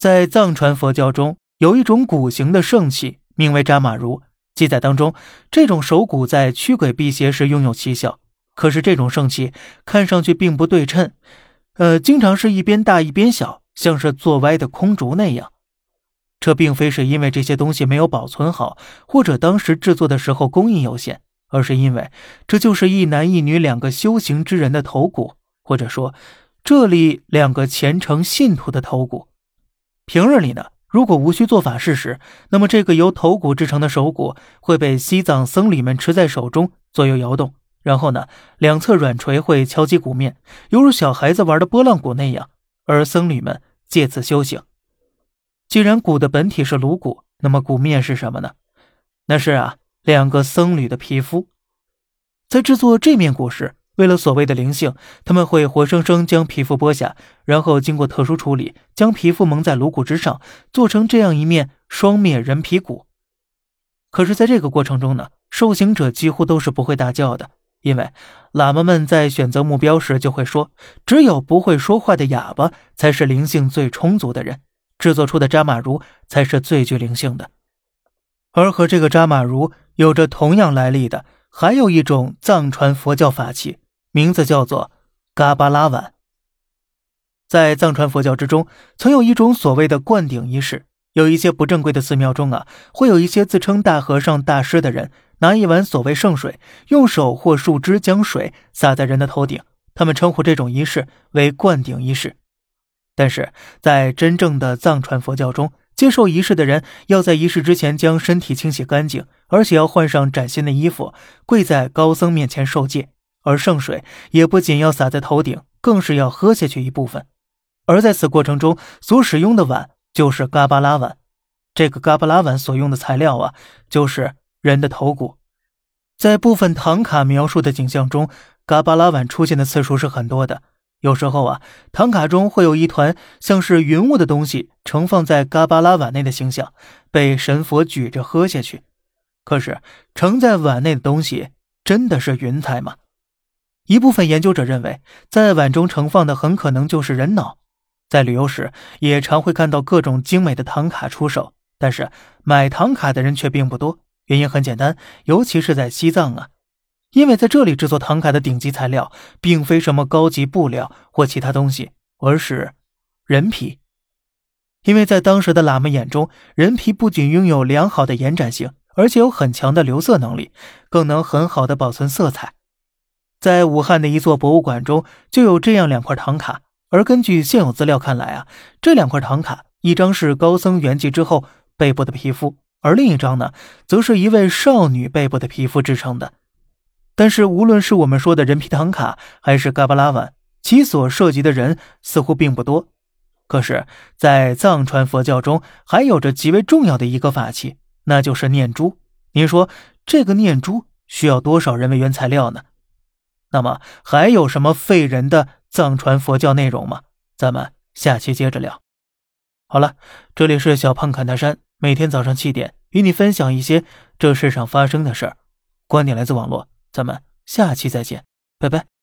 在藏传佛教中，有一种骨形的圣器，名为扎马如。记载当中，这种手骨在驱鬼辟邪时拥有奇效。可是这种圣器看上去并不对称，呃，经常是一边大一边小，像是坐歪的空竹那样。这并非是因为这些东西没有保存好，或者当时制作的时候工艺有限，而是因为这就是一男一女两个修行之人的头骨，或者说这里两个虔诚信徒的头骨。平日里呢，如果无需做法事时，那么这个由头骨制成的手骨会被西藏僧侣们持在手中左右摇动，然后呢，两侧软锤会敲击骨面，犹如小孩子玩的拨浪鼓那样，而僧侣们借此修行。既然骨的本体是颅骨，那么骨面是什么呢？那是啊，两个僧侣的皮肤。在制作这面骨时。为了所谓的灵性，他们会活生生将皮肤剥下，然后经过特殊处理，将皮肤蒙在颅骨之上，做成这样一面双面人皮骨。可是，在这个过程中呢，受刑者几乎都是不会大叫的，因为喇嘛们在选择目标时就会说，只有不会说话的哑巴才是灵性最充足的人，制作出的扎马如才是最具灵性的。而和这个扎马如有着同样来历的，还有一种藏传佛教法器。名字叫做嘎巴拉碗。在藏传佛教之中，曾有一种所谓的灌顶仪式。有一些不正规的寺庙中啊，会有一些自称大和尚、大师的人，拿一碗所谓圣水，用手或树枝将水洒在人的头顶。他们称呼这种仪式为灌顶仪式。但是在真正的藏传佛教中，接受仪式的人要在仪式之前将身体清洗干净，而且要换上崭新的衣服，跪在高僧面前受戒。而圣水也不仅要洒在头顶，更是要喝下去一部分。而在此过程中所使用的碗就是嘎巴拉碗。这个嘎巴拉碗所用的材料啊，就是人的头骨。在部分唐卡描述的景象中，嘎巴拉碗出现的次数是很多的。有时候啊，唐卡中会有一团像是云雾的东西盛放在嘎巴拉碗内的形象，被神佛举着喝下去。可是盛在碗内的东西真的是云彩吗？一部分研究者认为，在碗中盛放的很可能就是人脑。在旅游时，也常会看到各种精美的唐卡出售，但是买唐卡的人却并不多。原因很简单，尤其是在西藏啊，因为在这里制作唐卡的顶级材料，并非什么高级布料或其他东西，而是人皮。因为在当时的喇嘛眼中，人皮不仅拥有良好的延展性，而且有很强的留色能力，更能很好的保存色彩。在武汉的一座博物馆中，就有这样两块唐卡。而根据现有资料看来啊，这两块唐卡，一张是高僧圆寂之后背部的皮肤，而另一张呢，则是一位少女背部的皮肤制成的。但是，无论是我们说的人皮唐卡，还是嘎巴拉碗，其所涉及的人似乎并不多。可是，在藏传佛教中，还有着极为重要的一个法器，那就是念珠。您说，这个念珠需要多少人为原材料呢？那么还有什么废人的藏传佛教内容吗？咱们下期接着聊。好了，这里是小胖侃大山，每天早上七点与你分享一些这世上发生的事儿，观点来自网络。咱们下期再见，拜拜。